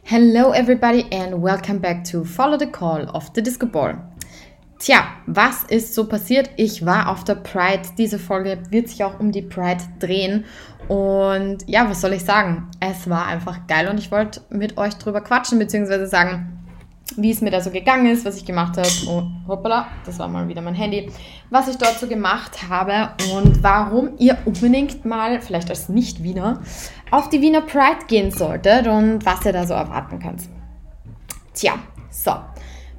Hello everybody and welcome back to Follow the Call of the Disco Ball. Tja, was ist so passiert? Ich war auf der Pride. Diese Folge wird sich auch um die Pride drehen. Und ja, was soll ich sagen? Es war einfach geil und ich wollte mit euch drüber quatschen, beziehungsweise sagen, wie es mir da so gegangen ist, was ich gemacht habe. Oh, hoppala, das war mal wieder mein Handy. Was ich dort so gemacht habe und warum ihr unbedingt mal, vielleicht als Nicht-Wiener, auf die Wiener Pride gehen solltet und was ihr da so erwarten könnt. Tja, so,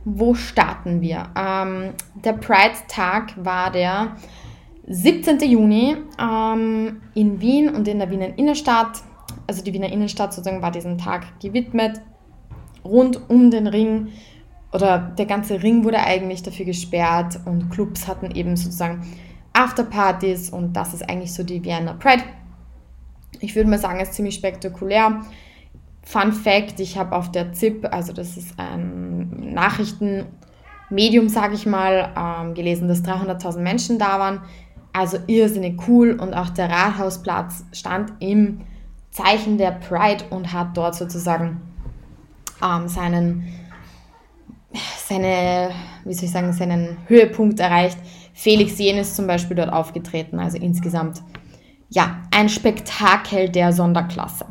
wo starten wir? Ähm, der Pride-Tag war der 17. Juni ähm, in Wien und in der Wiener Innenstadt. Also die Wiener Innenstadt sozusagen war diesem Tag gewidmet rund um den Ring oder der ganze Ring wurde eigentlich dafür gesperrt und Clubs hatten eben sozusagen Afterpartys und das ist eigentlich so die Vienna Pride. Ich würde mal sagen, es ist ziemlich spektakulär. Fun Fact, ich habe auf der ZIP, also das ist ein Nachrichtenmedium, sage ich mal, ähm, gelesen, dass 300.000 Menschen da waren. Also irrsinnig cool und auch der Rathausplatz stand im Zeichen der Pride und hat dort sozusagen ähm, seinen, seine, wie soll ich sagen, seinen Höhepunkt erreicht. Felix Jen ist zum Beispiel dort aufgetreten, also insgesamt ja, ein Spektakel der Sonderklasse.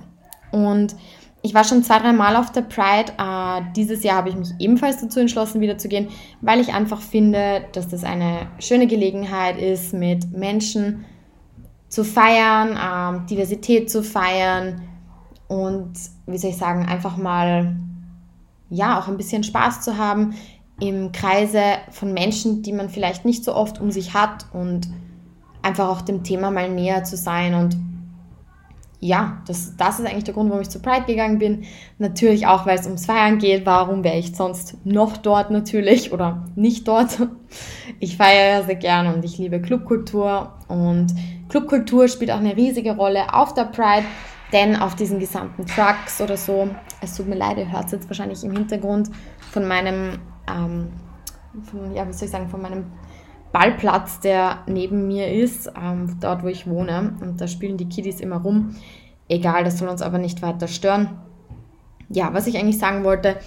Und ich war schon zwei, drei Mal auf der Pride. Äh, dieses Jahr habe ich mich ebenfalls dazu entschlossen, wieder zu gehen, weil ich einfach finde, dass das eine schöne Gelegenheit ist, mit Menschen zu feiern, äh, Diversität zu feiern und, wie soll ich sagen, einfach mal ja auch ein bisschen Spaß zu haben im Kreise von Menschen, die man vielleicht nicht so oft um sich hat und einfach auch dem Thema mal näher zu sein und ja, das, das ist eigentlich der Grund, warum ich zu Pride gegangen bin. Natürlich auch, weil es ums Feiern geht. Warum wäre ich sonst noch dort natürlich oder nicht dort? Ich feiere sehr gerne und ich liebe Clubkultur. Und Clubkultur spielt auch eine riesige Rolle auf der Pride. Denn auf diesen gesamten Trucks oder so, es tut mir leid, ihr hört es jetzt wahrscheinlich im Hintergrund von meinem, ähm, von, ja, wie soll ich sagen, von meinem Ballplatz, der neben mir ist, ähm, dort wo ich wohne. Und da spielen die Kiddies immer rum. Egal, das soll uns aber nicht weiter stören. Ja, was ich eigentlich sagen wollte,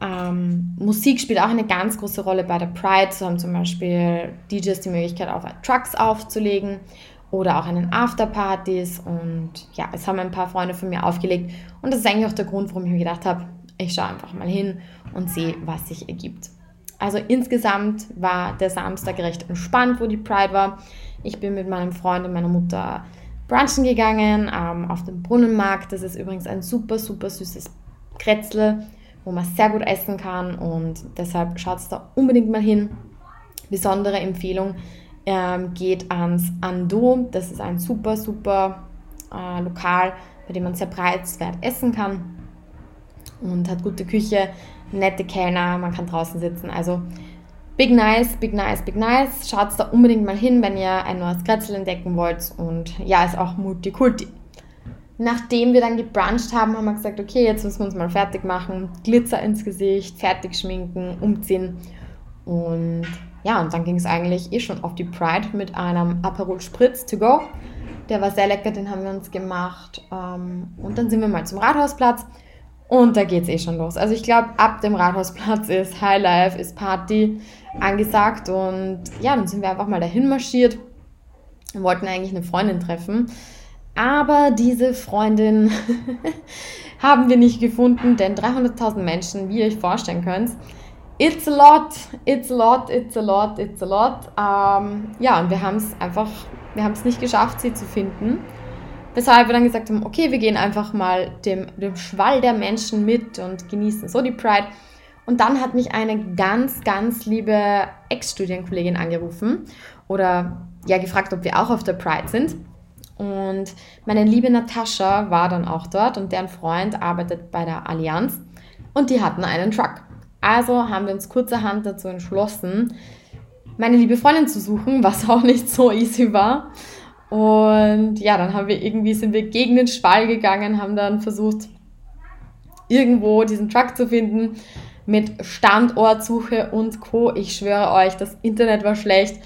ähm, Musik spielt auch eine ganz große Rolle bei der Pride. So haben zum Beispiel DJs die Möglichkeit, auf Trucks aufzulegen oder auch an den Afterpartys. Und ja, es haben ein paar Freunde von mir aufgelegt. Und das ist eigentlich auch der Grund, warum ich mir gedacht habe, ich schaue einfach mal hin und sehe, was sich ergibt. Also insgesamt war der Samstag recht entspannt, wo die Pride war. Ich bin mit meinem Freund und meiner Mutter brunchen gegangen ähm, auf dem Brunnenmarkt. Das ist übrigens ein super, super süßes Kretzel, wo man sehr gut essen kann und deshalb schaut es da unbedingt mal hin. Besondere Empfehlung ähm, geht ans Ando. Das ist ein super, super äh, Lokal, bei dem man sehr preiswert essen kann und hat gute Küche, nette Kellner, man kann draußen sitzen. Also big nice, big nice, big nice. Schaut da unbedingt mal hin, wenn ihr ein neues Kretzel entdecken wollt. Und ja, ist auch Multikulti. Nachdem wir dann gebruncht haben, haben wir gesagt, okay, jetzt müssen wir uns mal fertig machen. Glitzer ins Gesicht, fertig schminken, umziehen. Und ja, und dann ging es eigentlich eh schon auf die Pride mit einem Aperol Spritz to go. Der war sehr lecker, den haben wir uns gemacht. Ähm, und dann sind wir mal zum Rathausplatz und da geht es eh schon los. Also ich glaube, ab dem Rathausplatz ist Highlife, ist Party angesagt. Und ja, dann sind wir einfach mal dahin marschiert. Wir wollten eigentlich eine Freundin treffen. Aber diese Freundin haben wir nicht gefunden, denn 300.000 Menschen, wie ihr euch vorstellen könnt, It's a lot, it's a lot, it's a lot, it's a lot. Ähm, ja, und wir haben es einfach, wir haben es nicht geschafft, sie zu finden. Weshalb wir dann gesagt haben, okay, wir gehen einfach mal dem, dem Schwall der Menschen mit und genießen so die Pride. Und dann hat mich eine ganz, ganz liebe Ex-Studienkollegin angerufen oder ja gefragt, ob wir auch auf der Pride sind. Und meine liebe Natascha war dann auch dort und deren Freund arbeitet bei der Allianz und die hatten einen Truck. Also haben wir uns kurzerhand dazu entschlossen, meine liebe Freundin zu suchen, was auch nicht so easy war. Und ja, dann haben wir irgendwie, sind wir gegen den Schwall gegangen, haben dann versucht, irgendwo diesen Truck zu finden mit Standortsuche und Co. Ich schwöre euch, das Internet war schlecht.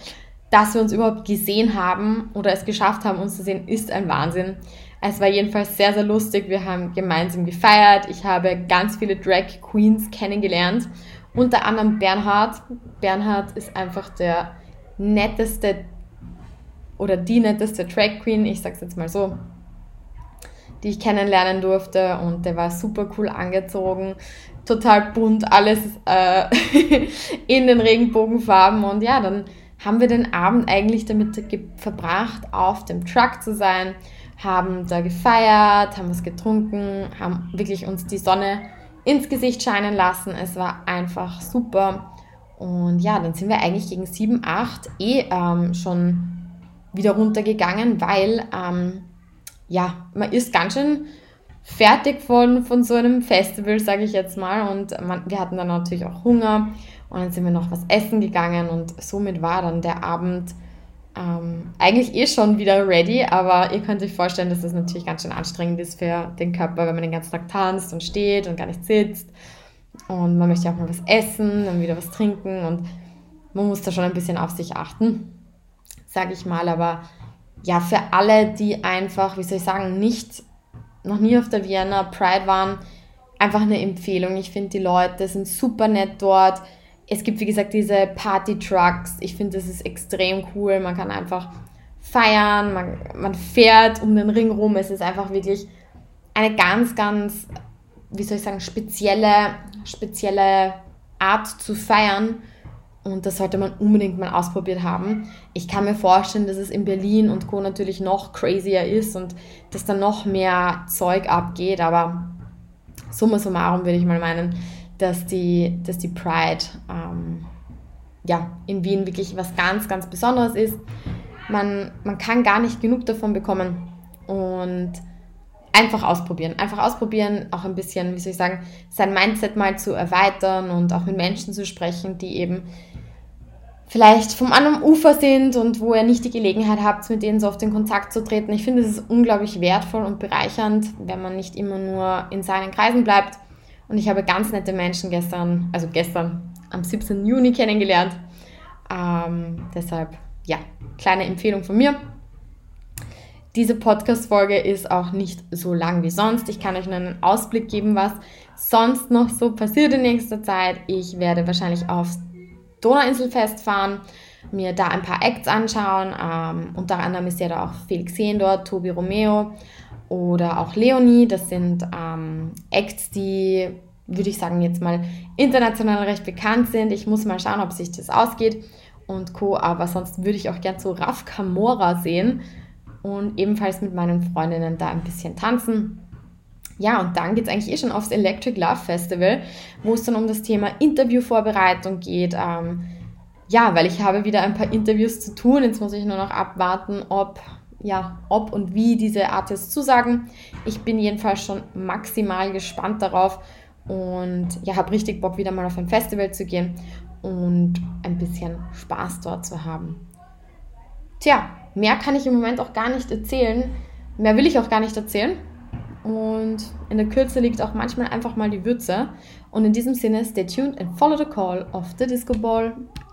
Dass wir uns überhaupt gesehen haben oder es geschafft haben, uns zu sehen, ist ein Wahnsinn. Es war jedenfalls sehr, sehr lustig. Wir haben gemeinsam gefeiert. Ich habe ganz viele Drag Queens kennengelernt. Unter anderem Bernhard. Bernhard ist einfach der netteste oder die netteste Drag Queen, ich sag's jetzt mal so, die ich kennenlernen durfte. Und der war super cool angezogen. Total bunt, alles äh, in den Regenbogenfarben. Und ja, dann haben wir den Abend eigentlich damit verbracht, auf dem Truck zu sein, haben da gefeiert, haben was getrunken, haben wirklich uns die Sonne ins Gesicht scheinen lassen. Es war einfach super. Und ja, dann sind wir eigentlich gegen 7, 8 eh ähm, schon wieder runtergegangen, weil ähm, ja, man ist ganz schön fertig von, von so einem Festival, sage ich jetzt mal. Und man, wir hatten dann natürlich auch Hunger und dann sind wir noch was essen gegangen und somit war dann der Abend ähm, eigentlich eh schon wieder ready, aber ihr könnt euch vorstellen, dass das natürlich ganz schön anstrengend ist für den Körper, wenn man den ganzen Tag tanzt und steht und gar nicht sitzt. Und man möchte auch mal was essen, dann wieder was trinken und man muss da schon ein bisschen auf sich achten, sage ich mal. Aber ja, für alle, die einfach, wie soll ich sagen, nicht noch nie auf der Vienna Pride waren, einfach eine Empfehlung. Ich finde, die Leute sind super nett dort. Es gibt, wie gesagt, diese Party-Trucks. Ich finde, das ist extrem cool. Man kann einfach feiern, man, man fährt um den Ring rum. Es ist einfach wirklich eine ganz, ganz, wie soll ich sagen, spezielle, spezielle Art zu feiern. Und das sollte man unbedingt mal ausprobiert haben. Ich kann mir vorstellen, dass es in Berlin und Co. natürlich noch crazier ist und dass da noch mehr Zeug abgeht. Aber summa summarum würde ich mal meinen, dass die, dass die Pride ähm, ja, in Wien wirklich was ganz, ganz Besonderes ist. Man, man kann gar nicht genug davon bekommen. Und einfach ausprobieren. Einfach ausprobieren, auch ein bisschen, wie soll ich sagen, sein Mindset mal zu erweitern und auch mit Menschen zu sprechen, die eben vielleicht vom anderen Ufer sind und wo ihr nicht die Gelegenheit habt, mit denen so oft in Kontakt zu treten. Ich finde, es ist unglaublich wertvoll und bereichernd, wenn man nicht immer nur in seinen Kreisen bleibt. Und ich habe ganz nette Menschen gestern, also gestern am 17. Juni kennengelernt. Ähm, deshalb, ja, kleine Empfehlung von mir. Diese Podcast-Folge ist auch nicht so lang wie sonst. Ich kann euch nur einen Ausblick geben, was sonst noch so passiert in nächster Zeit. Ich werde wahrscheinlich aufs Donauinselfest fahren, mir da ein paar Acts anschauen. Ähm, unter anderem ist ja da auch Felix Hehn dort, Tobi Romeo oder auch Leonie. Das sind ähm, Acts, die, würde ich sagen, jetzt mal international recht bekannt sind. Ich muss mal schauen, ob sich das ausgeht und Co. Aber sonst würde ich auch gern zu Raf Kamora sehen und ebenfalls mit meinen Freundinnen da ein bisschen tanzen. Ja, und dann geht es eigentlich eh schon aufs Electric Love Festival, wo es dann um das Thema Interviewvorbereitung geht. Ähm, ja, weil ich habe wieder ein paar Interviews zu tun. Jetzt muss ich nur noch abwarten, ob, ja, ob und wie diese Artists zusagen. Ich bin jedenfalls schon maximal gespannt darauf und ja, habe richtig Bock, wieder mal auf ein Festival zu gehen und ein bisschen Spaß dort zu haben. Tja, mehr kann ich im Moment auch gar nicht erzählen. Mehr will ich auch gar nicht erzählen. Und in der Kürze liegt auch manchmal einfach mal die Würze. Und in diesem Sinne, stay tuned and follow the call of the Disco Ball.